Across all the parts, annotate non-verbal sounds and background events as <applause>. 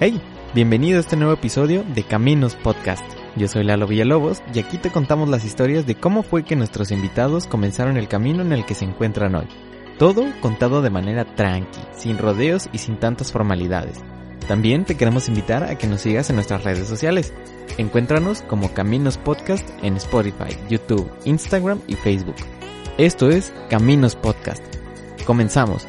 Hey, bienvenido a este nuevo episodio de Caminos Podcast. Yo soy Lalo Villalobos y aquí te contamos las historias de cómo fue que nuestros invitados comenzaron el camino en el que se encuentran hoy. Todo contado de manera tranqui, sin rodeos y sin tantas formalidades. También te queremos invitar a que nos sigas en nuestras redes sociales. Encuéntranos como Caminos Podcast en Spotify, YouTube, Instagram y Facebook. Esto es Caminos Podcast. Comenzamos.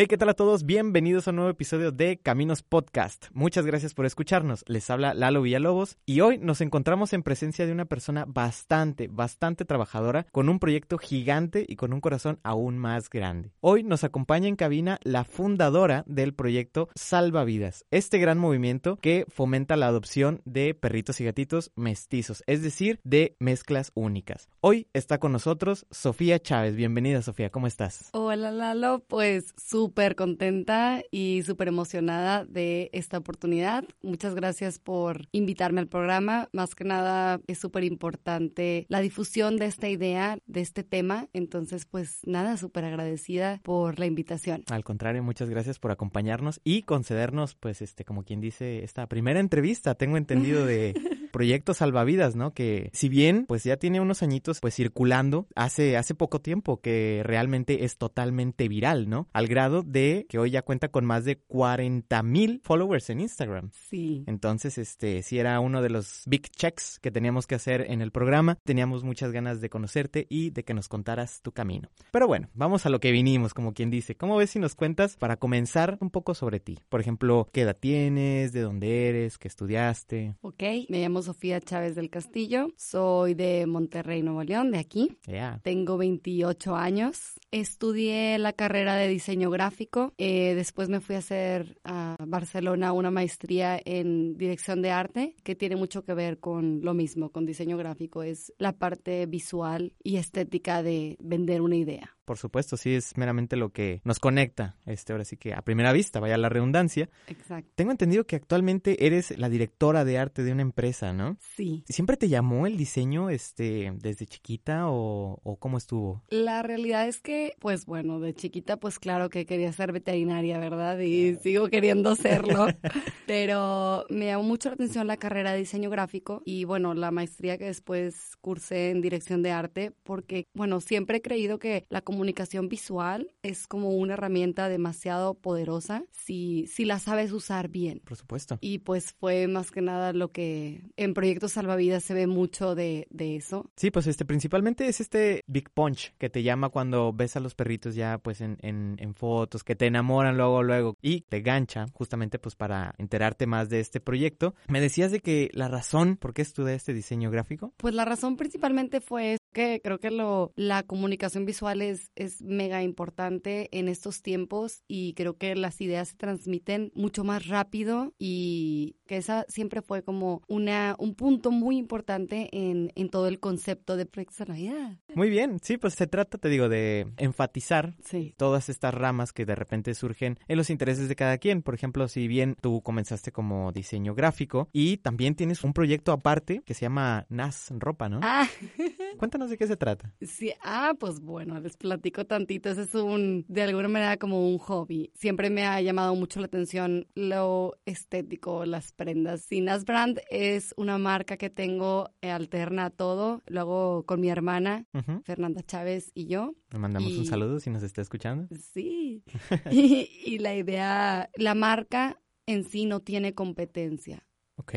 Hey, ¿qué tal a todos? Bienvenidos a un nuevo episodio de Caminos Podcast. Muchas gracias por escucharnos. Les habla Lalo Villalobos y hoy nos encontramos en presencia de una persona bastante, bastante trabajadora, con un proyecto gigante y con un corazón aún más grande. Hoy nos acompaña en cabina la fundadora del proyecto Salva Vidas, este gran movimiento que fomenta la adopción de perritos y gatitos mestizos, es decir, de mezclas únicas. Hoy está con nosotros Sofía Chávez. Bienvenida, Sofía, ¿cómo estás? Hola, Lalo, pues súper contenta y súper emocionada de esta oportunidad. Muchas gracias por invitarme al programa. Más que nada es súper importante la difusión de esta idea, de este tema. Entonces, pues nada, súper agradecida por la invitación. Al contrario, muchas gracias por acompañarnos y concedernos, pues, este, como quien dice, esta primera entrevista. Tengo entendido de <laughs> proyecto salvavidas, ¿no? Que si bien, pues ya tiene unos añitos, pues circulando hace, hace poco tiempo que realmente es totalmente viral, ¿no? Al grado de que hoy ya cuenta con más de 40 mil followers en Instagram. Sí. Entonces, este, sí era uno de los big checks que teníamos que hacer en el programa. Teníamos muchas ganas de conocerte y de que nos contaras tu camino. Pero bueno, vamos a lo que vinimos, como quien dice. ¿Cómo ves si nos cuentas para comenzar un poco sobre ti? Por ejemplo, ¿qué edad tienes? ¿De dónde eres? ¿Qué estudiaste? Ok, me llamo Sofía Chávez del Castillo. Soy de Monterrey, Nuevo León, de aquí. Yeah. Tengo 28 años. Estudié la carrera de diseño gráfico. Eh, después me fui a hacer a Barcelona una maestría en dirección de arte, que tiene mucho que ver con lo mismo, con diseño gráfico. Es la parte visual y estética de vender una idea. Por supuesto, sí es meramente lo que nos conecta, este, ahora sí que a primera vista, vaya la redundancia. Exacto. Tengo entendido que actualmente eres la directora de arte de una empresa, ¿no? Sí. ¿Siempre te llamó el diseño este, desde chiquita o, o cómo estuvo? La realidad es que, pues bueno, de chiquita, pues claro que quería ser veterinaria, ¿verdad? Y sigo queriendo serlo. <laughs> Pero me llamó mucho la atención la carrera de diseño gráfico y bueno, la maestría que después cursé en dirección de arte, porque bueno, siempre he creído que la comunicación visual es como una herramienta demasiado poderosa si, si la sabes usar bien. Por supuesto. Y pues fue más que nada lo que en Proyectos Salvavidas se ve mucho de, de eso. Sí, pues este principalmente es este Big Punch que te llama cuando ves a los perritos ya pues en, en, fotos, que te enamoran luego, luego y te gancha justamente pues para enterarte más de este proyecto. Me decías de que la razón por qué estudié este diseño gráfico. Pues la razón principalmente fue que creo que lo, la comunicación visual es, es mega importante en estos tiempos y creo que las ideas se transmiten mucho más rápido y que esa siempre fue como una, un punto muy importante en, en todo el concepto de vida. Muy bien, sí, pues se trata, te digo, de enfatizar Sí. todas estas ramas que de repente surgen en los intereses de cada quien. Por ejemplo, si bien tú comenzaste como diseño gráfico y también tienes un proyecto aparte que se llama NAS Ropa, ¿no? Ah, <laughs> Cuéntanos de qué se trata. sí, ah, pues bueno, les platico tantito. Ese es un, de alguna manera, como un hobby. Siempre me ha llamado mucho la atención lo estético, las prendas. Sinas Brand es una marca que tengo eh, alterna a todo. Lo hago con mi hermana. Fernanda Chávez y yo. Le mandamos un saludo si nos está escuchando. Sí. <laughs> <laughs> y, y la idea, la marca en sí no tiene competencia.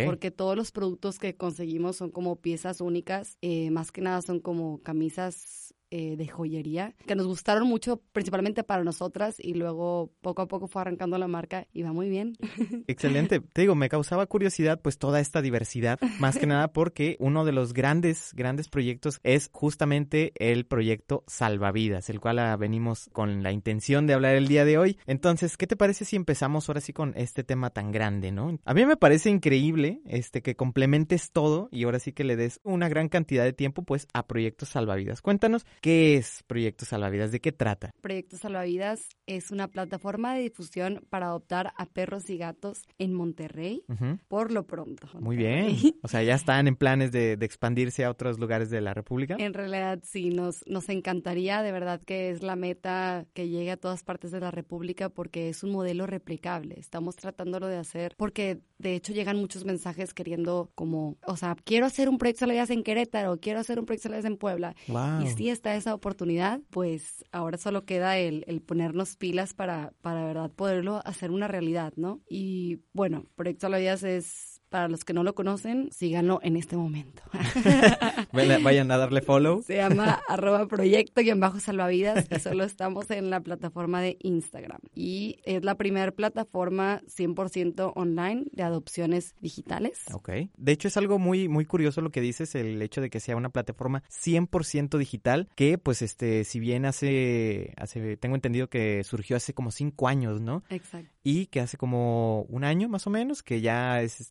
Porque todos los productos que conseguimos son como piezas únicas, eh, más que nada son como camisas eh, de joyería, que nos gustaron mucho, principalmente para nosotras, y luego poco a poco fue arrancando la marca y va muy bien. <laughs> Excelente. Te digo, me causaba curiosidad pues toda esta diversidad, más que nada porque uno de los grandes, grandes proyectos es justamente el proyecto Salvavidas, el cual ah, venimos con la intención de hablar el día de hoy. Entonces, ¿qué te parece si empezamos ahora sí con este tema tan grande, no? A mí me parece increíble este que complementes todo y ahora sí que le des una gran cantidad de tiempo pues a proyectos Salvavidas. Cuéntanos ¿Qué es Proyecto Salvavidas? ¿De qué trata? Proyecto Salvavidas es una plataforma de difusión para adoptar a perros y gatos en Monterrey, por lo pronto. Muy bien. O sea, ya están en planes de, expandirse a otros lugares de la República. En realidad, sí, nos, nos encantaría, de verdad que es la meta que llegue a todas partes de la República porque es un modelo replicable. Estamos tratándolo de hacer porque de hecho llegan muchos mensajes queriendo como, o sea, quiero hacer un proyecto Salvavidas en Querétaro, quiero hacer un proyecto Salvavidas en Puebla. Y sí está esa oportunidad, pues ahora solo queda el, el ponernos pilas para, para, verdad, poderlo hacer una realidad, ¿no? Y bueno, Proyecto Salvavidas es para los que no lo conocen, síganlo en este momento. <laughs> Vayan a darle follow. Se llama <laughs> arroba proyecto y en bajo salvavidas y solo estamos en la plataforma de Instagram. Y es la primera plataforma 100% online de adopciones digitales. Ok. De hecho es algo muy, muy curioso lo que dices, el hecho de que sea una plataforma 100% digital, que pues este, si bien hace, hace, tengo entendido que surgió hace como cinco años, ¿no? Exacto. Y que hace como un año más o menos, que ya es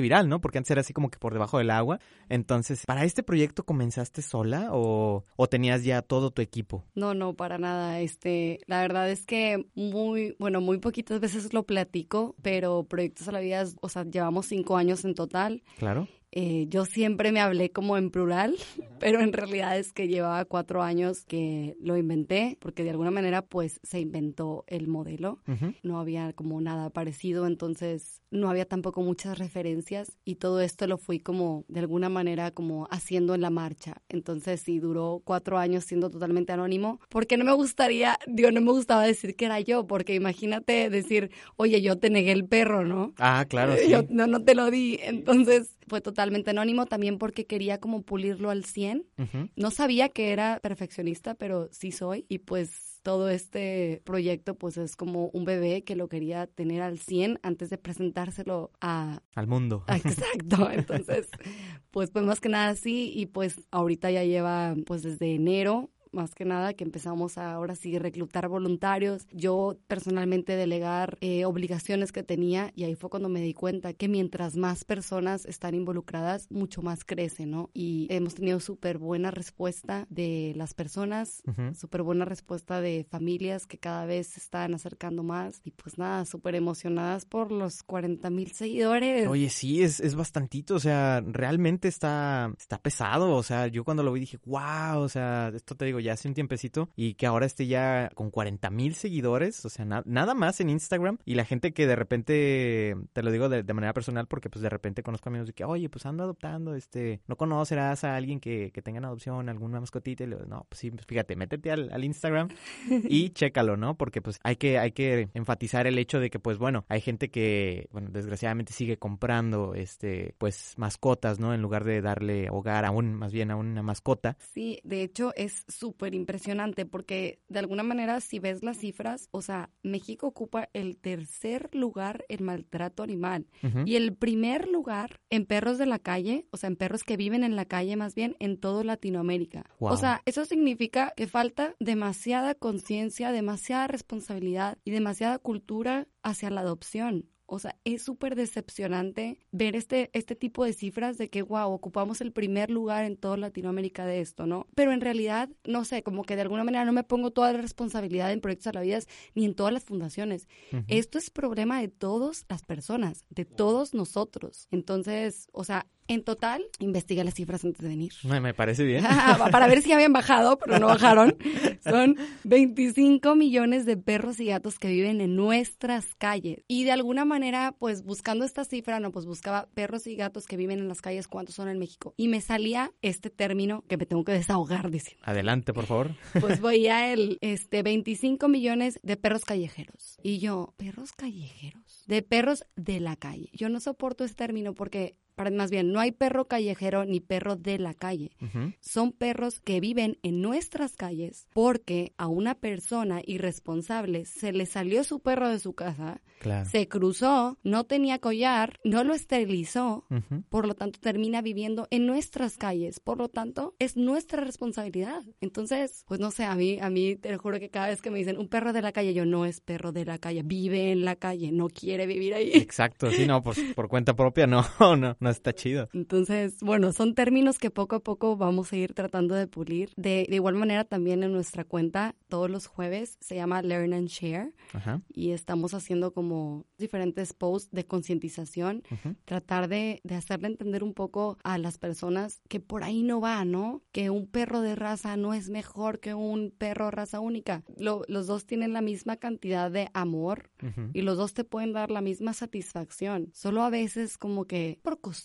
viral, ¿no? Porque antes era así como que por debajo del agua. Entonces, ¿para este proyecto comenzaste sola o, o tenías ya todo tu equipo? No, no, para nada. Este, la verdad es que muy, bueno, muy poquitas veces lo platico, pero Proyectos a la Vida, o sea, llevamos cinco años en total. Claro. Eh, yo siempre me hablé como en plural, <laughs> pero en realidad es que llevaba cuatro años que lo inventé, porque de alguna manera pues se inventó el modelo. No había como nada parecido, entonces no había tampoco muchas referencias y todo esto lo fui como de alguna manera como haciendo en la marcha. Entonces sí, duró cuatro años siendo totalmente anónimo, porque no me gustaría, digo, no me gustaba decir que era yo, porque imagínate decir, oye, yo te negué el perro, ¿no? Ah, claro. <laughs> Sí. Yo no, no te lo di. Entonces fue totalmente anónimo también porque quería como pulirlo al 100. No sabía que era perfeccionista, pero sí soy. Y pues todo este proyecto pues es como un bebé que lo quería tener al 100 antes de presentárselo a... Al mundo. <laughs> Exacto. Entonces, pues pues más que nada sí y pues ahorita ya lleva pues desde enero más que nada que empezamos a ahora sí reclutar voluntarios, yo personalmente delegar eh, obligaciones que tenía y ahí fue cuando me di cuenta que mientras más personas están involucradas, mucho más crece, ¿no? Y hemos tenido súper buena respuesta de las personas, súper buena respuesta de familias que cada vez se están acercando más y pues nada, súper emocionadas por los 40 mil seguidores. Oye, sí, es, es bastantito, o sea, realmente está, está pesado, o sea, yo cuando lo vi dije, wow, o sea, esto te digo, ya hace un tiempecito, y que ahora esté ya con 40 mil seguidores, o sea, nada más en Instagram, y la gente que de repente, te lo digo de, manera personal, porque pues de repente conozco amigos de que, oye, pues ando adoptando, este, no conocerás a alguien que, que tenga en adopción, alguna mascotita, y le digo, no, pues sí, pues fíjate, métete al, al Instagram <laughs> y chécalo, ¿no? Porque pues hay que, hay que enfatizar el hecho de que, pues bueno, hay gente que, bueno, desgraciadamente sigue comprando, este, pues mascotas, ¿no? En lugar de darle hogar a un, más bien a una mascota. Sí, de hecho es su súper impresionante porque de alguna manera si ves las cifras, o sea, México ocupa el tercer lugar en maltrato animal y el primer lugar en perros de la calle, o sea, en perros que viven en la calle más bien en todo Latinoamérica. O sea, eso significa que falta demasiada conciencia, demasiada responsabilidad y demasiada cultura hacia la adopción. O sea, es súper decepcionante ver este, este tipo de cifras de que, wow, ocupamos el primer lugar en toda Latinoamérica de esto, ¿no? Pero en realidad, no sé, como que de alguna manera no me pongo toda la responsabilidad en Proyectos a la Vida ni en todas las fundaciones. Esto es problema de todas las personas, de todos nosotros. Entonces, o sea, en total, investiga las cifras antes de venir. Me parece bien. <laughs> Para ver si habían bajado, pero no bajaron. <laughs> Son 25 millones de perros y gatos que viven en nuestras calles. Y de alguna manera, pues buscando esta cifra, no, pues buscaba perros y gatos que viven en las calles, cuántos son en México. Y me salía este término que me tengo que desahogar diciendo. Adelante, por favor. Pues <laughs> voy a el este, 25 millones de perros callejeros. Y yo, ¿perros callejeros? De perros de la calle. Yo no soporto ese término porque más bien, no hay perro callejero ni perro de la calle. Son perros que viven en nuestras calles porque a una persona irresponsable se le salió su perro de su casa, se cruzó, no tenía collar, no lo esterilizó, por lo tanto termina viviendo en nuestras calles. Por lo tanto, es nuestra responsabilidad. Entonces, pues no sé, a mí, a mí te juro que cada vez que me dicen un perro de la calle, yo no es perro de la calle, vive en la calle, no quiere vivir ahí. Exacto, sí, no, pues por cuenta propia <laughs> no, no, no no está chido. Entonces, bueno, son términos que poco a poco vamos a ir tratando de pulir. De, de igual manera, también en nuestra cuenta, todos los jueves, se llama Learn and Share. Ajá. Y estamos haciendo como diferentes posts de concientización, ujú. tratar de, de hacerle entender un poco a las personas que por ahí no va, ¿no? Que un perro de raza no es mejor que un perro raza única. Lo- los dos tienen la misma cantidad de amor Ujú. y los dos te pueden dar la misma satisfacción. Solo a veces como que por costumbre,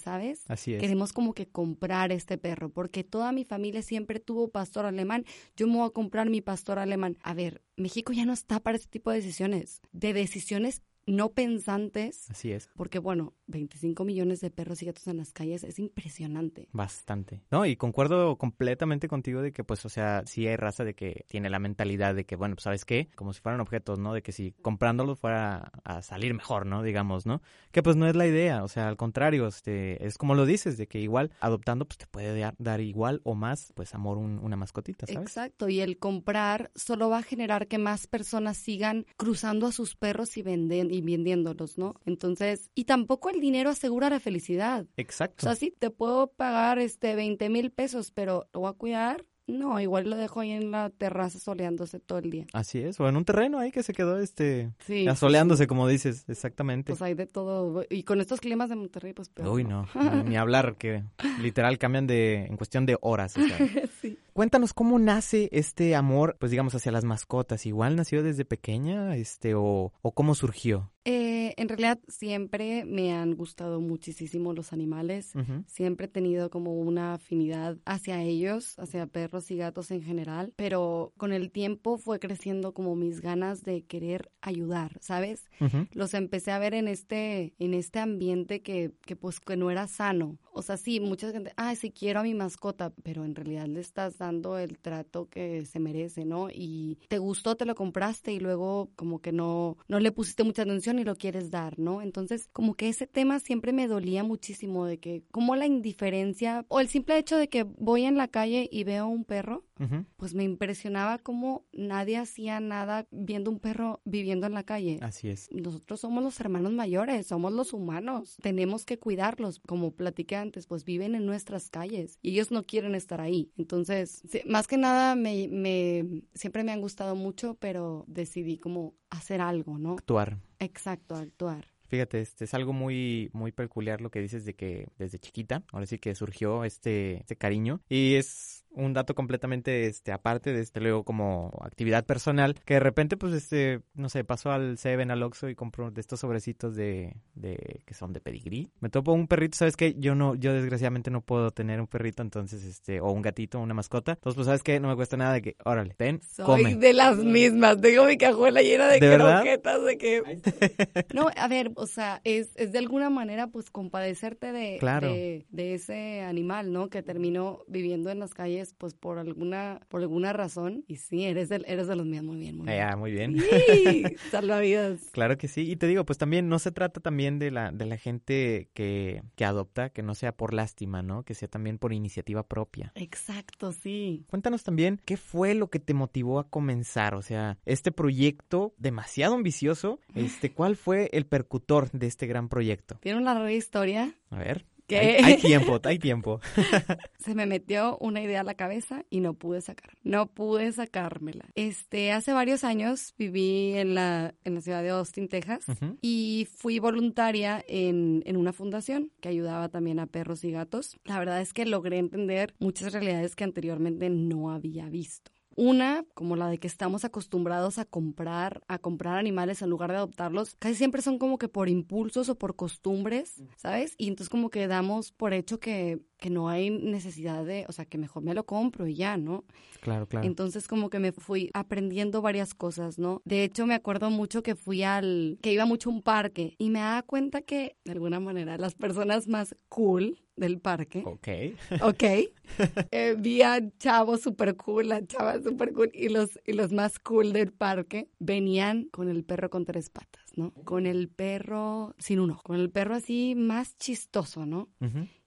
¿sabes? Así es. Queremos como que comprar este perro, porque toda mi familia siempre tuvo pastor alemán. Yo me voy a comprar mi pastor alemán. A ver, México ya no está para este tipo de decisiones, de decisiones no pensantes, Así es. porque bueno, 25 millones de perros y gatos en las calles es impresionante. Bastante. No, y concuerdo completamente contigo de que, pues, o sea, sí hay raza de que tiene la mentalidad de que, bueno, pues, ¿sabes qué? Como si fueran objetos, ¿no? De que si comprándolos fuera a salir mejor, ¿no? Digamos, ¿no? Que pues no es la idea, o sea, al contrario, este, es como lo dices, de que igual adoptando, pues te puede dar, dar igual o más, pues, amor un- una mascotita, ¿sabes? Exacto, y el comprar solo va a generar que más personas sigan cruzando a sus perros y, venden, y vendiéndolos, ¿no? Entonces, y tampoco el dinero asegura la felicidad. O Exacto. sea, sí, te puedo pagar este 20 mil pesos, pero ¿lo voy a cuidar? No, igual lo dejo ahí en la terraza soleándose todo el día. Así es, o en un terreno ahí que se quedó, este, Sí. asoleándose, como dices, exactamente. Pues hay de todo. Y con estos climas de Monterrey, pues peor. Uy, no, ni, ni hablar, que literal cambian de, en cuestión de horas. o sea. <laughs> sí. Cuéntanos cómo nace este amor, pues digamos, hacia las mascotas. ¿Igual nació desde pequeña, este, o, o cómo surgió? Eh, en realidad siempre me han gustado muchísimo los animales. Siempre he tenido como una afinidad hacia ellos, hacia perros y gatos en general, pero con el tiempo fue creciendo como mis ganas de querer ayudar, ¿sabes? Los empecé a ver en este, en este ambiente que, que pues que no era sano. O sea, sí, mucha gente, ay, sí quiero a mi mascota, pero en realidad le estás dando el trato que se merece, ¿no? Y te gustó, te lo compraste y luego como que no, no le pusiste mucha atención y lo quieres dar, ¿no? Entonces, como que ese tema siempre me dolía muchísimo de que como la indiferencia o el simple hecho de que voy en la calle y veo un perro, Pues me impresionaba como nadie hacía nada viendo un perro viviendo en la calle. Así es. Nosotros somos los hermanos mayores, somos los humanos, tenemos que cuidarlos, como platiqué antes, pues viven en nuestras calles y ellos no quieren estar ahí. Entonces, sí, más que nada, me, me, siempre me han gustado mucho, pero decidí como hacer algo, ¿no? Actuar. Exacto, actuar. Fíjate, este es algo muy, muy peculiar lo que dices de que desde chiquita, ahora sí que surgió este, este cariño. Y es un dato completamente este, aparte de este luego como actividad personal, que de repente, pues, este, no sé, pasó al Seven, al Oxxo y compró de estos sobrecitos de, de, que son de pedigrí. Me topo un perrito, ¿sabes qué? Yo no, yo desgraciadamente no puedo tener un perrito, entonces, este, o un gatito, una mascota. Entonces, pues, ¿sabes qué? No me cuesta nada de que, órale, ten, Soy come. de las mismas, tengo mi cajuela llena de, ¿De croquetas, de que... <laughs> No, a ver, o sea, es, es de alguna manera pues compadecerte de, Claro. de, de ese animal, ¿no? Que terminó viviendo en las calles pues por alguna, por alguna razón. Y sí, eres eres de los míos, muy bien, muy bien. Ah, muy bien. Sí, <laughs> salvavidas. Claro que sí, y te digo, pues también no se trata también de la, de la gente que, que adopta, que no sea por lástima, ¿no? Que sea también por iniciativa propia. Exacto, sí. Cuéntanos también qué fue lo que te motivó a comenzar, o sea, este proyecto demasiado ambicioso, este, ¿cuál fue el percutor de este gran proyecto? Tiene una larga historia A ver. Hay, hay tiempo, hay tiempo. <laughs> se me metió una idea a la cabeza y no pude sacar, no pude sacármela. Este, hace varios años viví en la, en la ciudad de Austin, Texas. Y fui voluntaria en, en una fundación que ayudaba también a perros y gatos. La verdad es que logré entender muchas realidades que anteriormente no había visto. Una, como la de que estamos acostumbrados a comprar, a comprar animales en lugar de adoptarlos, casi siempre son como que por impulsos o por costumbres, ¿sabes? Y entonces como que damos por hecho que, que no hay necesidad de, o sea, que mejor me lo compro y ya, ¿no? Claro, claro. Entonces como que me fui aprendiendo varias cosas, ¿no? De hecho me acuerdo mucho que fui al, que iba mucho a un parque y me daba cuenta que de alguna manera las personas más cool del parque, Ok. <laughs> ok, eh, vi a chavos super cool, a chavas super cool y los, y los más cool del parque venían con el perro con tres patas, ¿no? Con el perro sin uno, con el perro así más chistoso, ¿no?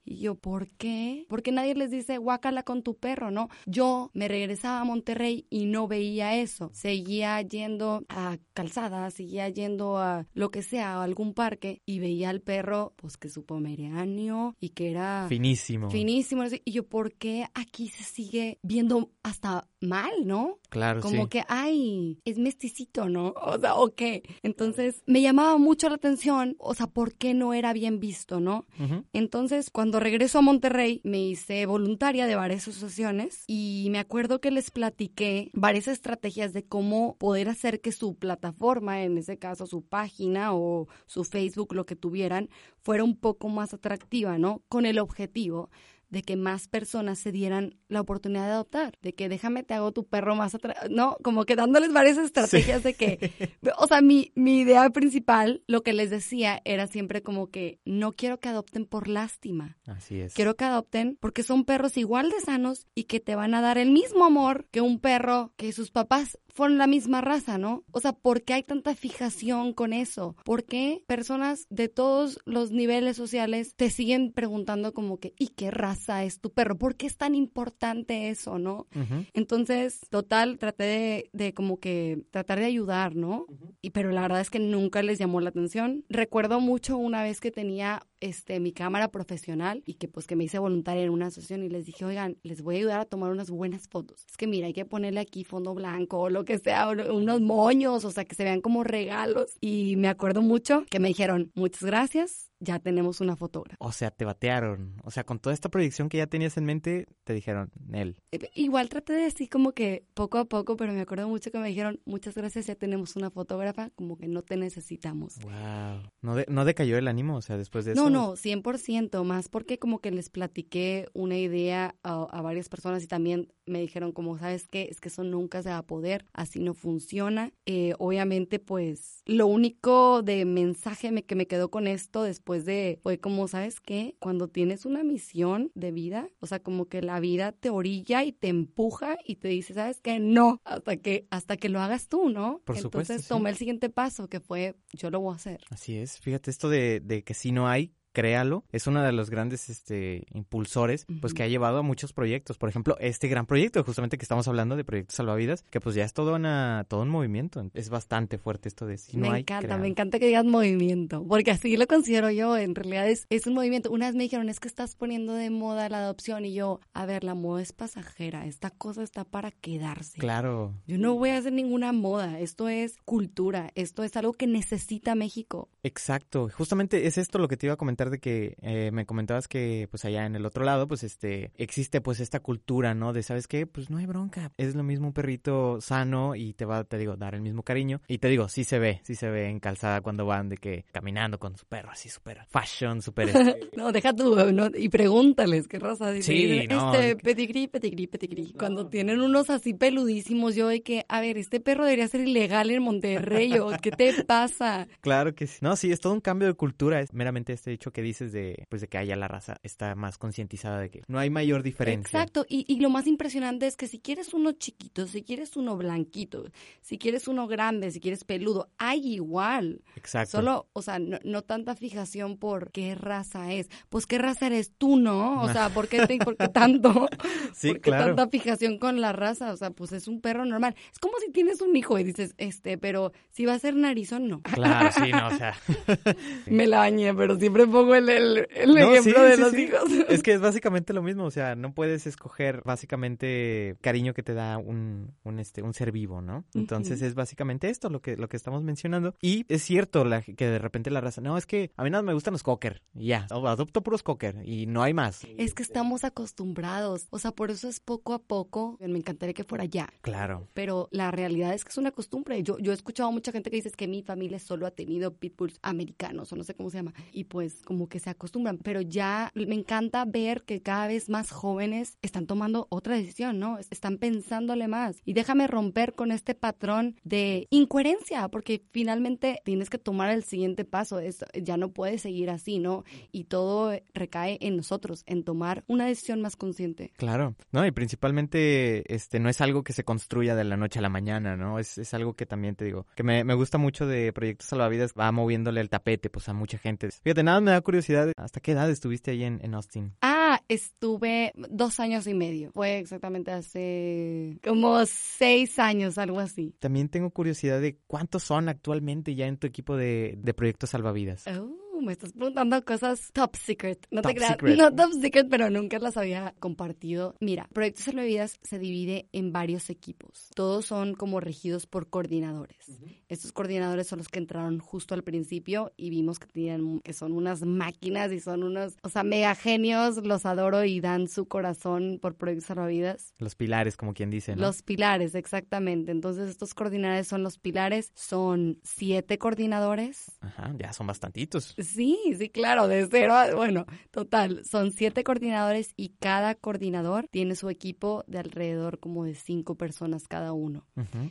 Y yo, ¿por qué? Porque nadie les dice guácala con tu perro, ¿no? Yo me regresaba a Monterrey y no veía eso. Seguía yendo a calzada, seguía yendo a lo que sea, a algún parque y veía al perro, pues que su pomeraniano y que era finísimo. Finísimo. Y yo, ¿por qué aquí se sigue viendo hasta mal, ¿no? Claro, Como que, ay, es mesticito, ¿no? <laughs> O sea, ¿o qué? Entonces, me llamaba mucho la atención, o sea, ¿por qué no era bien visto, no? Entonces, cuando regreso a Monterrey, me hice voluntaria de varias asociaciones y me acuerdo que les platiqué varias estrategias de cómo poder hacer que su plataforma, en ese caso su página o su Facebook, lo que tuvieran, fuera un poco más atractiva, ¿no? Con el objetivo de que más personas se dieran la oportunidad de adoptar, de que déjame te hago tu perro más atrás, no, como que dándoles varias estrategias de que, o sea, mi, mi idea principal, lo que les decía era siempre como que no quiero que adopten por lástima. Así es. Quiero que adopten porque son perros igual de sanos y que te van a dar el mismo amor que un perro que sus papás fueron la misma raza, ¿no? O sea, ¿por qué hay tanta fijación con eso? ¿Por qué personas de todos los niveles sociales te siguen preguntando como que, ¿y qué raza es tu perro? ¿Por qué es tan importante eso, no? Entonces, total, traté de, de, como que tratar de ayudar, ¿no? y, pero la verdad es que nunca les llamó la atención. Recuerdo mucho una vez que tenía este, mi cámara profesional y que pues que me hice voluntaria en una asociación y les dije, oigan, les voy a ayudar a tomar unas buenas fotos. Es que mira, hay que ponerle aquí fondo blanco o lo que sea, unos moños, o sea, que se vean como regalos. Y me acuerdo mucho que me dijeron, muchas gracias, ya tenemos una fotógrafa. O sea, te batearon. O sea, con toda esta proyección que ya tenías en mente, te dijeron, Nel. Eh, igual traté de decir como que poco a poco, pero me acuerdo mucho que me dijeron, muchas gracias, ya tenemos una fotógrafa, como que no te necesitamos. Wow. ¿No, no decayó el ánimo? O sea, después de eso. No, no, 100%, más porque como que les platiqué una idea a, a varias personas y también me dijeron como, ¿sabes qué? Es que eso nunca se va a poder, así no funciona. Eh, obviamente, pues, lo único de mensaje me, que me quedó con esto después de, fue como, ¿sabes qué? Cuando tienes una misión de vida, o sea, como que la vida te orilla y te empuja y te dice, ¿sabes qué? No, hasta que, hasta que lo hagas tú, ¿no? Por Entonces tomé el siguiente paso, que fue, yo lo voy a hacer. Así es, fíjate, esto de, de que si no hay, créalo, es uno de los grandes este, impulsores, pues que ha llevado a muchos proyectos. Por ejemplo, este gran proyecto, justamente que estamos hablando de proyectos salvavidas, que pues ya es todo, una, todo un movimiento. Es bastante fuerte esto de si no me encanta, me encanta que digas movimiento, porque así lo considero yo. En realidad es, es un movimiento. Una vez me dijeron, es que estás poniendo de moda la adopción. Y yo, a ver, la moda es pasajera. Esta cosa está para quedarse. Claro. Yo no voy a hacer ninguna moda. Esto es cultura. Esto es algo que necesita México. Exacto. Justamente es esto lo que te iba a comentar de que eh, me comentabas que pues allá en el otro lado pues este existe pues esta cultura, ¿no? De sabes qué, pues no hay bronca, es lo mismo un perrito sano y te va, te digo, dar el mismo cariño y te digo, sí se ve, sí se ve en calzada cuando van de que caminando con su perro así súper fashion, súper <laughs> este... no, deja tú no, y pregúntales qué raza dice. Sí, no. Este pedigrí, pedigrí, pedigrí. Cuando tienen unos así peludísimos, yo de que, a ver, este perro debería ser ilegal en Monterrey, o ¿qué te pasa? <laughs> Claro que sí. No, sí, es todo un cambio de cultura, es meramente este hecho que dices de, pues de que haya la raza está más concientizada de que no hay mayor diferencia. Exacto, y, y, lo más impresionante es que si quieres uno chiquito, si quieres uno blanquito, si quieres uno grande, si quieres peludo, hay igual. Exacto. Solo, o sea, no, no tanta fijación por qué raza es. Pues qué raza eres tú, ¿no? O sea, ¿por qué, te, por qué tanto? <laughs> Sí, ¿Por qué claro. tanta fijación con la raza? O sea, pues es un perro normal. Es como si tienes un hijo y dices, este, pero si va a ser narizón, no. Claro, sí, no, o sea. <laughs> <laughs> Me la bañé, pero siempre pongo el, el, el no, ejemplo sí, de sí, los sí. hijos. Es que es básicamente lo mismo, o sea, no puedes escoger básicamente cariño que te da un, un, este, un ser vivo, ¿no? Entonces uh -huh. es básicamente esto lo que, lo que estamos mencionando. Y es cierto la, que de repente la raza, no, es que a mí nada me gustan los cocker, ya, adopto puros cocker y no hay más. Es que estamos acostumbrados, o sea, por eso es poco a poco, me encantaría que fuera ya. Claro. Pero la realidad es que es una costumbre. Yo, yo he escuchado a mucha gente que dice que mi familia solo ha tenido pitbulls americanos, o no sé cómo se llama, y pues como que se acostumbran, pero ya me encanta ver que cada vez más jóvenes están tomando otra decisión, ¿no? Están pensándole más. Y déjame romper con este patrón de incoherencia, porque finalmente tienes que tomar el siguiente paso. Es, ya no puedes seguir así, ¿no? Y todo recae en nosotros, en tomar una decisión más consciente. Claro, no, y principalmente este no es algo que se construya de la noche a la mañana, ¿no? Es, es algo que también te digo, que me, me gusta mucho de Proyectos Salvavidas, va moviéndole el tapete pues a mucha gente. Fíjate, nada me da curiosidad, ¿hasta qué edad estuviste ahí en, en Austin? Ah, estuve dos años y medio. Fue exactamente hace como seis años, algo así. También tengo curiosidad de cuántos son actualmente ya en tu equipo de, de proyectos salvavidas. Oh me estás preguntando cosas top secret. No Top te creas. No top secret, pero nunca las había compartido. Mira, Proyectos Salvavidas se divide en varios equipos. Todos son como regidos por coordinadores. Estos coordinadores son los que entraron justo al principio y vimos que tenían que son unas máquinas y son unos, o sea, mega genios, los adoro y dan su corazón por Proyectos Salvavidas. Los pilares, como quien dice, ¿no? Los pilares, exactamente. Entonces, estos coordinadores son los pilares. Son siete coordinadores. Ajá, ya son bastantitos. Sí, sí, claro, de cero a, bueno, total, son siete coordinadores y cada coordinador tiene su equipo de alrededor como de cinco personas cada uno.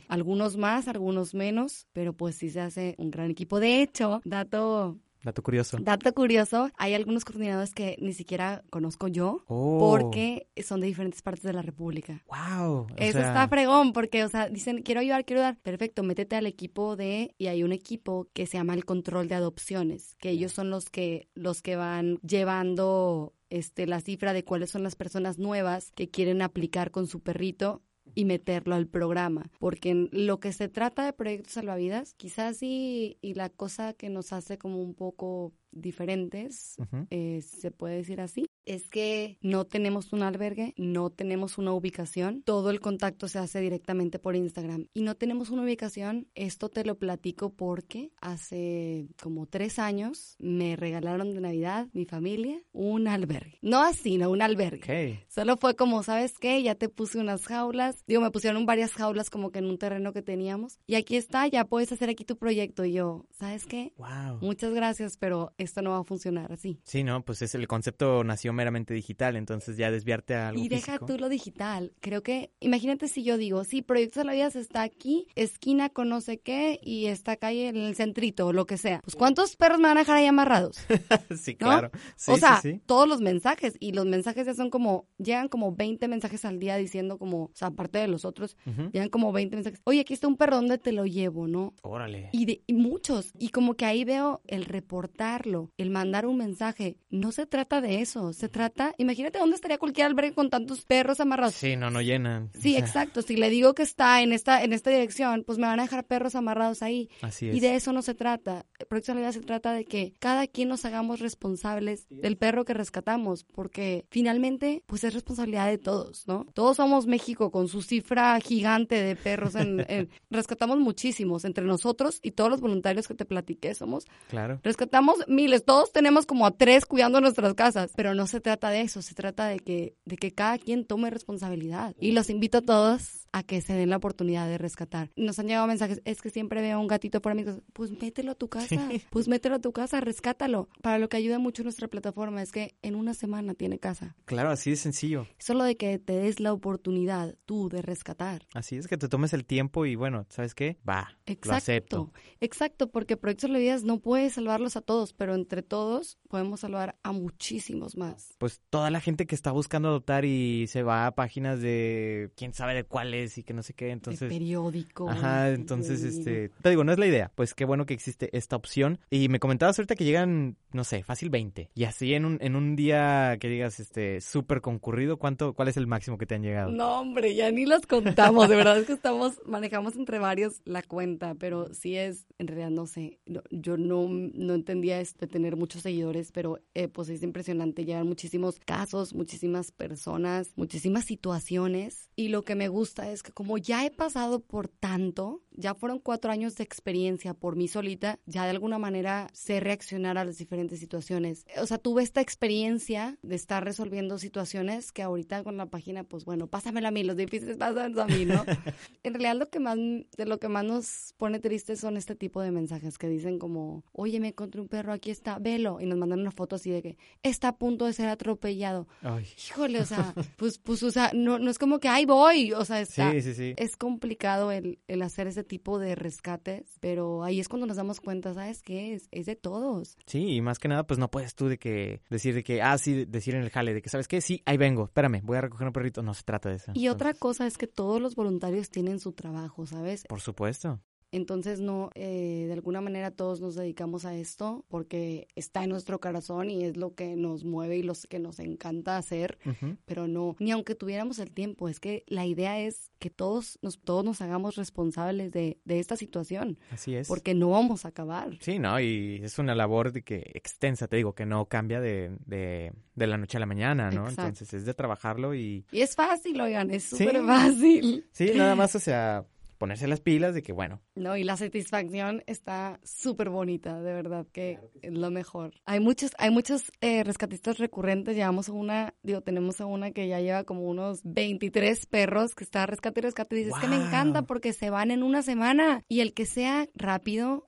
Algunos más, algunos menos, pero pues sí se hace un gran equipo. De hecho, dato, Dato curioso. dato curioso, hay algunos coordinadores que ni siquiera conozco yo Oh. porque son de diferentes partes de la República. Wow. o Eso sea, está fregón, porque, o sea, dicen, quiero ayudar, quiero ayudar. Perfecto, métete al equipo de, y hay un equipo que se llama el control de adopciones, que ellos son los que, los que van llevando este, la cifra de cuáles son las personas nuevas que quieren aplicar con su perrito y meterlo al programa, porque en lo que se trata de proyectos salvavidas, quizás y, y la cosa que nos hace como un poco diferentes, eh, se puede decir así, es que no tenemos un albergue, no tenemos una ubicación, todo el contacto se hace directamente por Instagram y no tenemos una ubicación, esto te lo platico porque hace como tres años me regalaron de Navidad mi familia un albergue, no así, no un albergue. Solo fue como, ¿sabes qué? Ya te puse unas jaulas. Digo, me pusieron varias jaulas como que en un terreno que teníamos. Y aquí está, ya puedes hacer aquí tu proyecto. Y yo, ¿sabes qué? Wow. Muchas gracias, pero esto no va a funcionar así. Sí, no, pues es el concepto nació meramente digital, entonces ya desviarte a algo Y deja físico. tú lo digital. Creo que, imagínate si yo digo, sí, Proyectos de la Vida está aquí, esquina con no sé qué, y esta calle en el centrito, o lo que sea. Pues, ¿cuántos perros me van a dejar ahí amarrados? <laughs> sí, ¿no? claro. Sí, o sea, sí, sí. todos los mensajes, y los mensajes ya son como, llegan como 20 mensajes al día diciendo como, o sea, aparte de los otros, llegan como 20 mensajes. Oye, aquí está un perro, ¿dónde te lo llevo, no? Órale. Y, de, y muchos. Y como que ahí veo el reportarlo, el mandar un mensaje. No se trata de eso. Se trata, imagínate dónde estaría cualquier albergue con tantos perros amarrados. Sí, no, no llenan. Sí, O sea, exacto. Si le digo que está en esta, en esta dirección, pues me van a dejar perros amarrados ahí. Así es. Y de eso no se trata. Proyecto vida se trata de que cada quien nos hagamos responsables del perro que rescatamos, porque finalmente, pues es responsabilidad de todos, ¿no? Todos somos México con su cifra gigante de perros. En, <laughs> en- rescatamos muchísimos entre nosotros y todos los voluntarios que te platiqué somos. Claro. Rescatamos miles. Todos tenemos como a tres cuidando nuestras casas, pero no se trata de eso. Se trata de que, de que cada quien tome responsabilidad. Y los invito a todos a que se den la oportunidad de rescatar. Nos han llegado mensajes, es que siempre veo un gatito por amigos. Pues mételo a tu casa, <laughs> pues mételo a tu casa, rescátalo. Para lo que ayuda mucho nuestra plataforma es que en una semana tiene casa. Claro, así de sencillo. Solo de que te des la oportunidad tú de rescatar. Así es que te tomes el tiempo y bueno, ¿sabes qué? Va, lo acepto. Exacto, exacto, porque Proyectos de Vidas no puede salvarlos a todos, pero entre todos podemos salvar a muchísimos más. Pues toda la gente que está buscando adoptar y se va a páginas de quién sabe de cuáles y que no sé qué, de entonces... periódico. Ajá, entonces, este, te digo, no es la idea, pues qué bueno que existe esta opción. Y me comentabas ahorita que llegan, no sé, fácil 20. Y así en un, en un día que digas, este, súper concurrido, ¿cuánto, cuál es el máximo que te han llegado? No, hombre, ya ni los contamos. De verdad es que estamos, manejamos entre varios la cuenta, pero sí es, en realidad no sé. no- yo no, no entendía esto de tener muchos seguidores, pero eh, pues es impresionante. Llegan muchísimos casos, muchísimas personas, muchísimas situaciones. Y lo que me gusta es que como ya he pasado por tanto, ya fueron cuatro años de experiencia por mí solita, ya de alguna manera sé reaccionar a las diferentes situaciones. O sea, tuve esta experiencia de estar resolviendo situaciones que ahorita con la página, pues bueno, pásamela a mí, los difíciles pásamelo a mí, ¿no? <laughs> en realidad lo que más, de lo que más nos pone tristes son este tipo de mensajes que dicen como, oye, me encontré un perro, aquí está, velo, y nos mandan una foto así de que está a punto de ser atropellado. Ay, Híjole, o sea, pues, pues, o sea, no, no es como que ahí voy, o sea, está, sí, sí, sí. es complicado el, el hacer ese tipo de rescates, pero ahí es cuando nos damos cuenta, ¿sabes qué? Es, es de todos. Sí, y más que nada, pues no puedes tú de que decir de que, ah, sí, decir en el jale, de que, ¿sabes qué? Sí, ahí vengo, espérame, voy a recoger un perrito. No se trata de eso. Y otra Entonces, cosa es que todos los voluntarios tienen su trabajo, ¿sabes? Por supuesto. Entonces, no, eh, de alguna manera todos nos dedicamos a esto porque está en nuestro corazón y es lo que nos mueve y lo que nos encanta hacer, pero no, ni aunque tuviéramos el tiempo, es que la idea es que todos nos, todos nos hagamos responsables de, de esta situación. Así es. Porque no vamos a acabar. Sí, ¿no? Y es una labor de que extensa, te digo, que no cambia de, de, de la noche a la mañana, ¿no? Entonces es de trabajarlo y... Y es fácil, oigan, es súper fácil. Sí, nada más, o sea, ponerse las pilas de que, bueno. No, y la satisfacción está súper bonita, de verdad, que, es lo mejor. Hay muchos, hay muchos eh, rescatistas recurrentes, llevamos a una, digo, tenemos a una que ya lleva como unos 23 perros que está rescate y rescate, y dices, que me encanta porque se van en una semana, y el que sea rápido,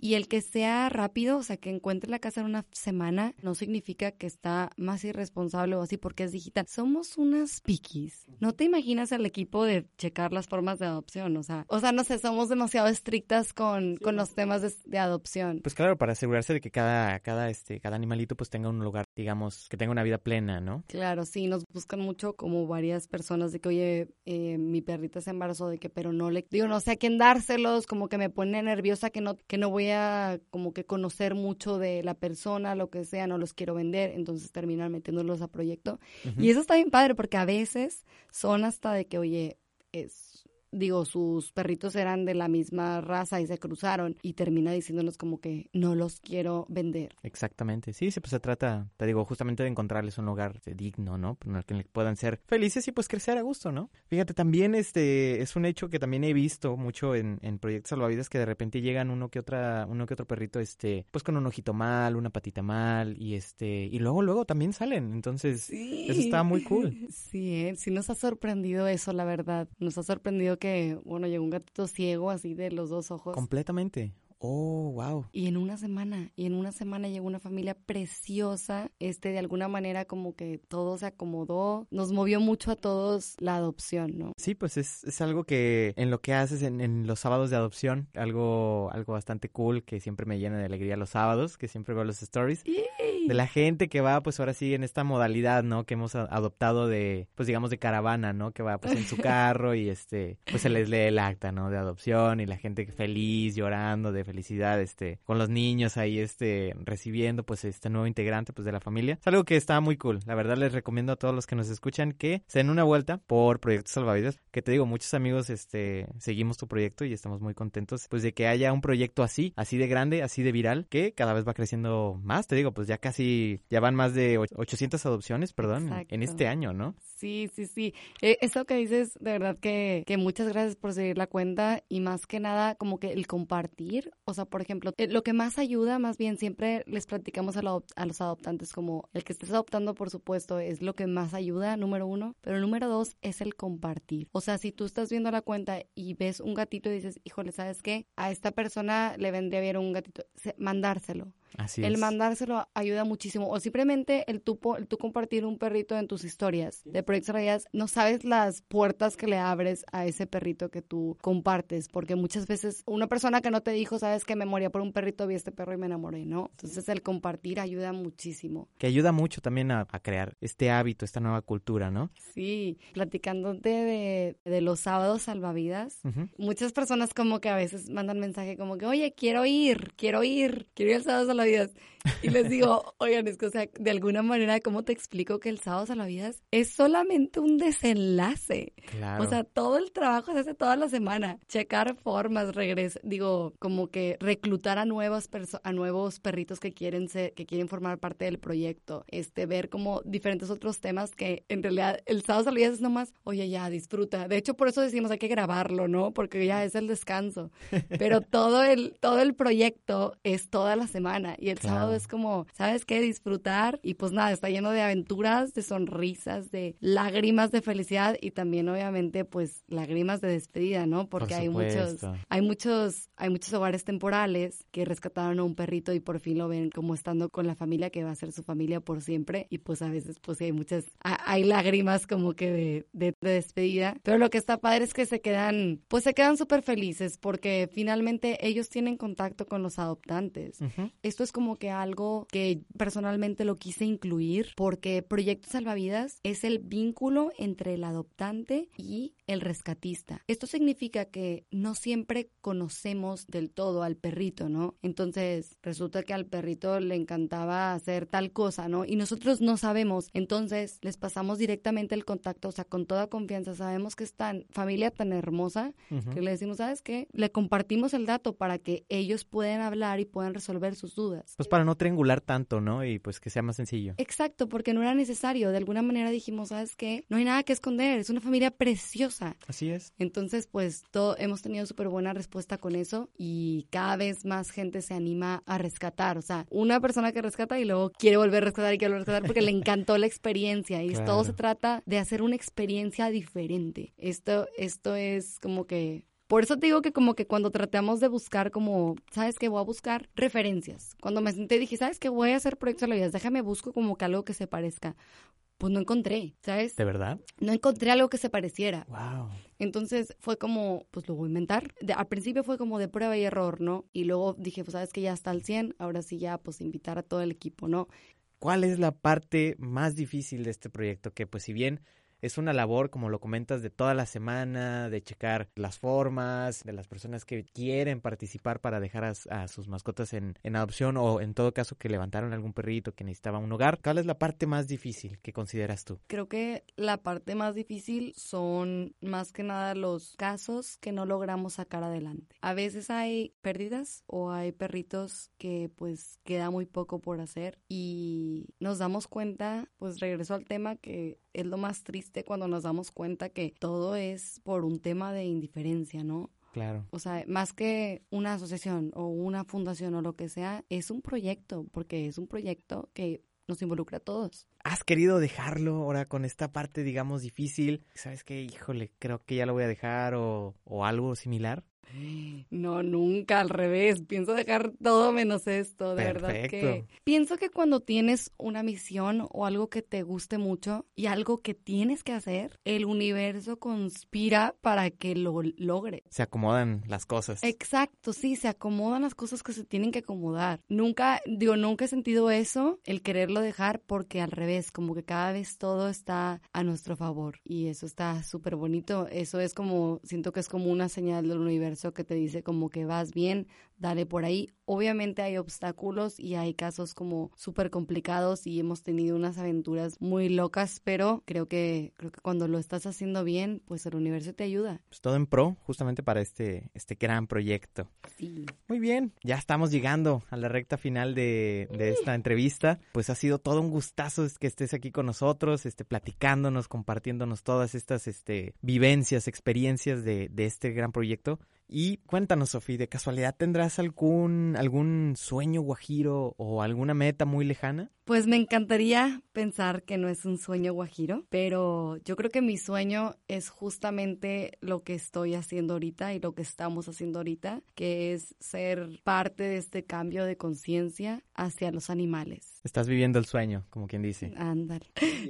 y el que sea rápido, o sea, que encuentre la casa en una semana, no significa que está más irresponsable o así porque es digital. Somos unas piquis. No te imaginas el equipo de checar las formas de adopción, o sea, o sea, no sé, somos demasiado estrictas con, con los temas de, adopción. Pues claro, para asegurarse de que cada, cada, este, cada animalito pues tenga un lugar, digamos, que tenga una vida plena, ¿no? Claro, sí, nos buscan mucho como varias personas de que, oye, eh, mi perrita se embarazó, de que, pero no le, digo, no sé a quién dárselos, como que me pone nerviosa que no, que no voy a como que conocer mucho de la persona, lo que sea, no los quiero vender, entonces terminan metiéndolos a proyecto. Y eso está bien padre porque a veces son hasta de que, oye, es digo, sus perritos eran de la misma raza y se cruzaron y termina diciéndonos como que no los quiero vender. Exactamente, sí, sí, pues se trata, te digo, justamente de encontrarles un lugar digno, ¿no? En el que puedan ser felices y pues crecer a gusto, ¿no? Fíjate, también este es un hecho que también he visto mucho en, en proyectos salvavidas que de repente llegan uno que otra, uno que otro perrito, este, pues con un ojito mal, una patita mal y este, y luego, luego también salen, entonces eso está muy cool. <laughs> Sí, ¿eh? sí nos ha sorprendido eso, la verdad, nos ha sorprendido que, bueno, llegó un gatito ciego así de los dos ojos. Completamente. Oh, wow. Y en una semana, y en una semana llegó una familia preciosa, este, de alguna manera como que todo se acomodó, nos movió mucho a todos la adopción, ¿no? Sí, pues es, es algo que en lo que haces en, en, los sábados de adopción, algo, algo bastante cool que siempre me llena de alegría los sábados, que siempre veo los stories. De la gente que va, pues ahora sí, en esta modalidad, ¿no? Que hemos adoptado de, pues digamos, de caravana, ¿no? Que va pues en su <laughs> carro y este, pues se les lee el acta, ¿no? De adopción y la gente feliz, llorando de felicidad, este, con los niños ahí, este, recibiendo, pues, este nuevo integrante, pues, de la familia. Es algo que está muy cool. La verdad les recomiendo a todos los que nos escuchan que se den una vuelta por Proyectos Salvavidas, que te digo, muchos amigos, este, seguimos tu proyecto y estamos muy contentos, pues, de que haya un proyecto así, así de grande, así de viral, que cada vez va creciendo más, te digo, pues, ya casi, ya van más de 800 adopciones, perdón, en este año, ¿no? Sí, sí, sí. Eh, eso que dices, de verdad que, que muchas gracias por seguir la cuenta y más que nada, como que el compartir o sea, por ejemplo, eh, lo que más ayuda, más bien siempre les platicamos a, a, los adoptantes como el que estés adoptando, por supuesto, es lo que más ayuda, número uno, pero número dos es el compartir. O sea, si tú estás viendo la cuenta y ves un gatito y dices, híjole, ¿sabes qué? A esta persona le vendría bien un gatito, mandárselo el mandárselo ayuda muchísimo. O simplemente el tú, el tú compartir un perrito en tus historias de proyectos rayas, no sabes las puertas que le abres a ese perrito que tú compartes. Porque muchas veces una persona que no te dijo, sabes que me moría por un perrito, vi este perro y me enamoré, ¿no? Entonces el compartir ayuda muchísimo. Que ayuda mucho también a, crear este hábito, esta nueva cultura, ¿no? Sí, platicándote de, de los sábados salvavidas, muchas personas como que a veces mandan mensaje como que, oye, quiero ir, quiero ir, quiero ir al sábado salvavidas. Y les digo, <laughs> oigan, es que, o sea, de alguna manera, ¿cómo te explico que el sábado salvavidas es solamente un desenlace? Claro. O sea, todo el trabajo se hace toda la semana. Checar formas, regresar, digo, como que reclutar a nuevas a nuevos perritos que quieren ser, que quieren formar parte del proyecto. Este, ver como diferentes otros temas que en realidad el sábado salvavidas es nomás, oye, ya, disfruta. De hecho, por eso decimos hay que grabarlo, ¿no? Porque ya es el descanso. Pero <laughs> todo el, todo el proyecto es toda la semana y el sábado es como, ¿sabes qué? Disfrutar. Y pues nada, está lleno de aventuras, de sonrisas, de lágrimas de felicidad y también obviamente pues lágrimas de despedida, ¿no? Porque hay muchos, hay muchos, hay muchos hogares temporales que rescataron a un perrito y por fin lo ven como estando con la familia que va a ser su familia por siempre. Y pues a veces pues hay muchas, hay lágrimas como que de, de, despedida, pero lo que está padre es que se quedan, pues se quedan súper felices porque finalmente ellos tienen contacto con los adoptantes. Esto es como que algo que personalmente lo quise incluir porque Proyecto Salvavidas es el vínculo entre el adoptante y el rescatista. Esto significa que no siempre conocemos del todo al perrito, ¿no? Entonces resulta que al perrito le encantaba hacer tal cosa, ¿no? Y nosotros no sabemos. Entonces les pasamos directamente el contacto, o sea, con toda confianza. Sabemos que es tan familia tan hermosa que le decimos, ¿sabes qué? Le compartimos el dato para que ellos puedan hablar y puedan resolver sus dudas. Pues para no triangular tanto, ¿no? Y pues que sea más sencillo. Exacto, porque no era necesario. De alguna manera dijimos, ¿sabes qué? No hay nada que esconder, es una familia preciosa. Así es. Entonces, pues todo, hemos tenido súper buena respuesta con eso y cada vez más gente se anima a rescatar. O sea, una persona que rescata y luego quiere volver a rescatar y quiere volver a rescatar porque le <laughs> encantó la experiencia. Y todo se trata de hacer una experiencia diferente. Esto, esto es como que por eso te digo que como que cuando tratamos de buscar como, ¿sabes qué? Voy a buscar referencias. Cuando me senté dije, ¿sabes qué? Voy a hacer proyectos a la vida. Déjame busco como que algo que se parezca. Pues no encontré, ¿sabes? ¿De verdad? No encontré algo que se pareciera. Wow. Entonces fue como, pues lo voy a inventar. al principio fue como de prueba y error, ¿no? Y luego dije, pues sabes que ya está al 100, ahora sí ya, pues invitar a todo el equipo, ¿no? ¿Cuál es la parte más difícil de este proyecto? Que pues si bien es una labor, como lo comentas, de toda la semana, de checar las formas, de las personas que quieren participar para dejar a, sus mascotas en, adopción o en todo caso que levantaron algún perrito que necesitaba un hogar. ¿Cuál es la parte más difícil que consideras tú? Creo que la parte más difícil son más que nada los casos que no logramos sacar adelante. A veces hay pérdidas o hay perritos que pues queda muy poco por hacer y nos damos cuenta, pues regreso al tema que es lo más triste cuando nos damos cuenta que todo es por un tema de indiferencia, ¿no? Claro. O sea, más que una asociación o una fundación o lo que sea, es un proyecto, porque es un proyecto que nos involucra a todos. ¿Has querido dejarlo ahora con esta parte, digamos, difícil? ¿Sabes qué? Híjole, creo que ya lo voy a dejar o, o algo similar. No, nunca, al revés. Pienso dejar todo menos esto, de verdad que pienso que cuando tienes una misión o algo que te guste mucho y algo que tienes que hacer, el universo conspira para que lo logre. Se acomodan las cosas. Exacto, sí, se acomodan las cosas que se tienen que acomodar. Nunca, digo, nunca he sentido eso, el quererlo dejar, porque al revés, como que cada vez todo está a nuestro favor y eso está súper bonito. Eso es como, siento que es como una señal del universo que te dice como que vas bien, dale por ahí. Obviamente hay obstáculos y hay casos como súper complicados y hemos tenido unas aventuras muy locas, pero creo que, creo que cuando lo estás haciendo bien, pues el universo te ayuda. Pues todo en pro, justamente para este, este gran proyecto. Sí. Muy bien, ya estamos llegando a la recta final de, de esta entrevista. Pues ha sido todo un gustazo que estés aquí con nosotros, este, platicándonos, compartiéndonos todas estas este, vivencias, experiencias de, de este gran proyecto. Y cuéntanos, Sofía, ¿de casualidad tendrás algún, algún sueño guajiro o alguna meta muy lejana? Pues me encantaría pensar que no es un sueño guajiro, pero yo creo que mi sueño es justamente lo que estoy haciendo ahorita y lo que estamos haciendo ahorita, que es ser parte de este cambio de conciencia hacia los animales. Estás viviendo el sueño, como quien dice. Ándale.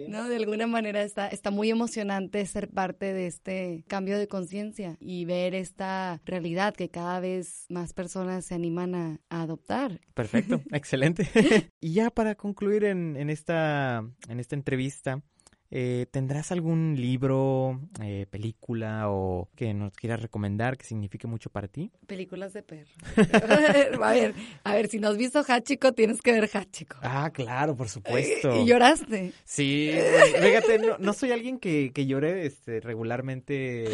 No, de alguna manera está, está muy emocionante ser parte de este cambio de conciencia y ver esta realidad que cada vez más personas se animan a, a adoptar. Perfecto, <laughs> excelente. <laughs> y ya para concluir, en, esta, en esta entrevista, eh, ¿tendrás algún libro, eh, película o que nos quieras recomendar que signifique mucho para ti? Películas de perro. <laughs> a ver, a ver, si no has visto Hachiko, tienes que ver Hachiko. Ah, claro, por supuesto. ¿Y lloraste? Sí, fíjate, no, no, soy alguien que, que llore este, regularmente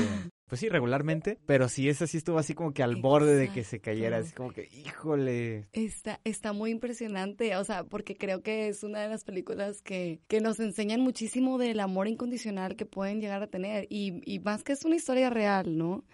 pues sí, regularmente, pero sí, esa sí estuvo así como que al borde de que se cayera, así como que, híjole. Está, está muy impresionante, o sea, porque creo que es una de las películas que, que nos enseñan muchísimo del amor incondicional que pueden llegar a tener, y, y más que es una historia real, ¿no?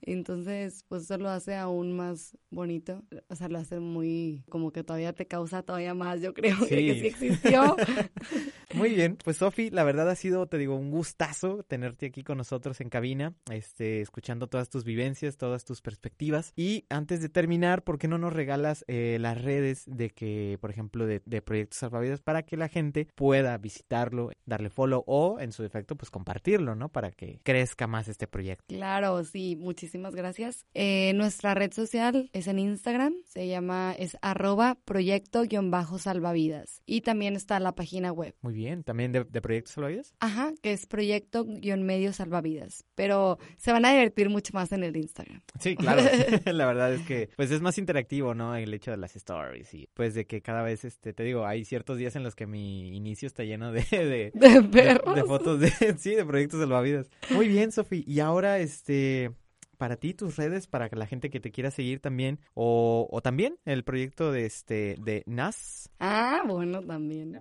Entonces, pues eso lo hace aún más bonito, o sea, lo hace muy, como que todavía te causa todavía más, yo creo, que sí existió. <laughs> muy bien, pues Sofi, la verdad ha sido, te digo, un gustazo tenerte aquí con nosotros en cabina, este escuchando todas tus vivencias, todas tus perspectivas. Y antes de terminar, ¿por qué no nos regalas eh, las redes de que, por ejemplo, de, Proyectos Salvavidas para que la gente pueda visitarlo, darle follow o, en su defecto, pues compartirlo, ¿no? Para que crezca más este proyecto. Claro, sí, muchísimas gracias. Eh, nuestra red social es en Instagram, se llama, es arroba proyecto-salvavidas. Y también está la página web. Muy bien. ¿También de, de Proyecto Salvavidas? Ajá, que es Proyecto guion medio salvavidas. Pero se van a divertir mucho más en el Instagram. Sí, claro. <laughs> <laughs> la verdad es que pues es más interactivo, ¿no? El hecho de las stories y pues de que cada vez, este, te digo, hay ciertos días en los que mi inicio está lleno de... De, De <laughs> perros. de fotos de... Sí, de proyectos salvavidas. Muy bien, Sofi. Y ahora, este... Para ti, tus redes, para que la gente que te quiera seguir también, o, o también el proyecto de este de NAS. Ah, bueno, también.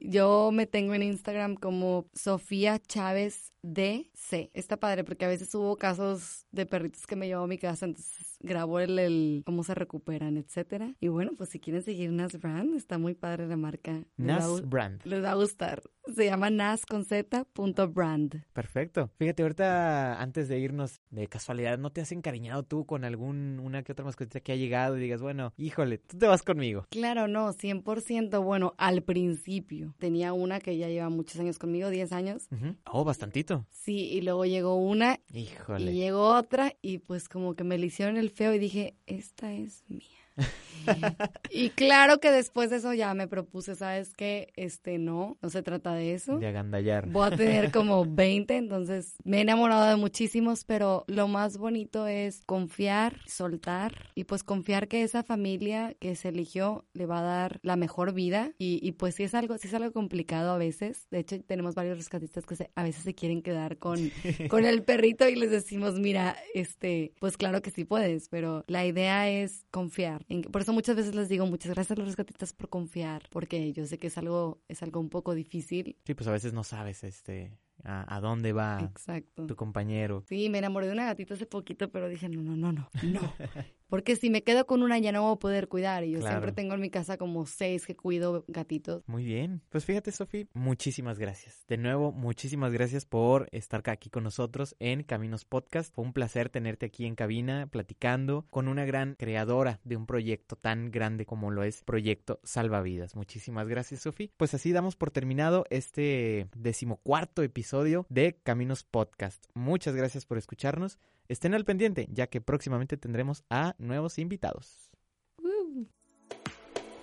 Yo me tengo en Instagram como Sofía Chávez DC. Está padre porque a veces hubo casos de perritos que me llevó a mi casa, entonces grabo el, el cómo se recuperan, etcétera. Y bueno, pues si quieren seguir Nas Brand, está muy padre la marca. Les va NAS Brand. Les va a gustar. Se llama nas con z punto brand. Perfecto. Fíjate, ahorita antes de irnos, de casualidad, ¿no te has encariñado tú con algún, una que otra mascotita que ha llegado y digas, bueno, híjole, tú te vas conmigo? Claro, no, 100%. Bueno, al principio tenía una que ya lleva muchos años conmigo, 10 años. Oh, bastantito. Sí, y luego llegó una Híjole. y llegó otra y pues como que me le hicieron el feo y dije, esta es mía. <laughs> y claro que después de eso ya me propuse, ¿sabes qué? Este no, no se trata de eso. De agandallar. Voy a tener como <laughs> 20, entonces me he enamorado de muchísimos, pero lo más bonito es confiar, soltar y pues confiar que esa familia que se eligió le va a dar la mejor vida y, y pues sí es algo, sí es algo complicado a veces. De hecho, tenemos varios rescatistas que se- a veces se quieren quedar con, con el <laughs> perrito y les decimos, mira, este, pues claro que sí puedes, pero la idea es confiar. Por eso muchas veces les digo, muchas gracias a los rescatistas por confiar, porque yo sé que es algo, es algo un poco difícil. Sí, pues a veces no sabes, este, a, a dónde va Exacto. tu compañero. Sí, me enamoré de una gatita hace poquito, pero dije, no, no, no, no, no. <laughs> Porque si me quedo con una ya no voy a poder cuidar. Y yo Claro. siempre tengo en mi casa como seis que cuido gatitos. Muy bien. Pues fíjate, Sofi, muchísimas gracias. De nuevo, muchísimas gracias por estar aquí con nosotros en Caminos Podcast. Fue un placer tenerte aquí en cabina platicando con una gran creadora de un proyecto tan grande como lo es Proyecto Salvavidas. Muchísimas gracias, Sofi. Pues así damos por terminado este decimocuarto episodio de Caminos Podcast. Muchas gracias por escucharnos. Estén al pendiente, ya que próximamente tendremos a nuevos invitados.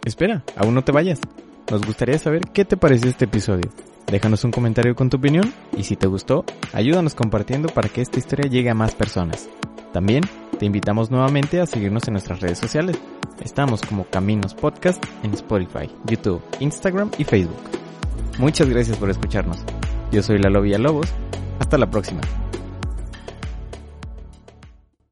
Espera, aún no te vayas. Nos gustaría saber qué te pareció este episodio. Déjanos un comentario con tu opinión y si te gustó, ayúdanos compartiendo para que esta historia llegue a más personas. También te invitamos nuevamente a seguirnos en nuestras redes sociales. Estamos como Caminos Podcast en Spotify, YouTube, Instagram y Facebook. Muchas gracias por escucharnos. Yo soy Lalo Villalobos. Hasta la próxima.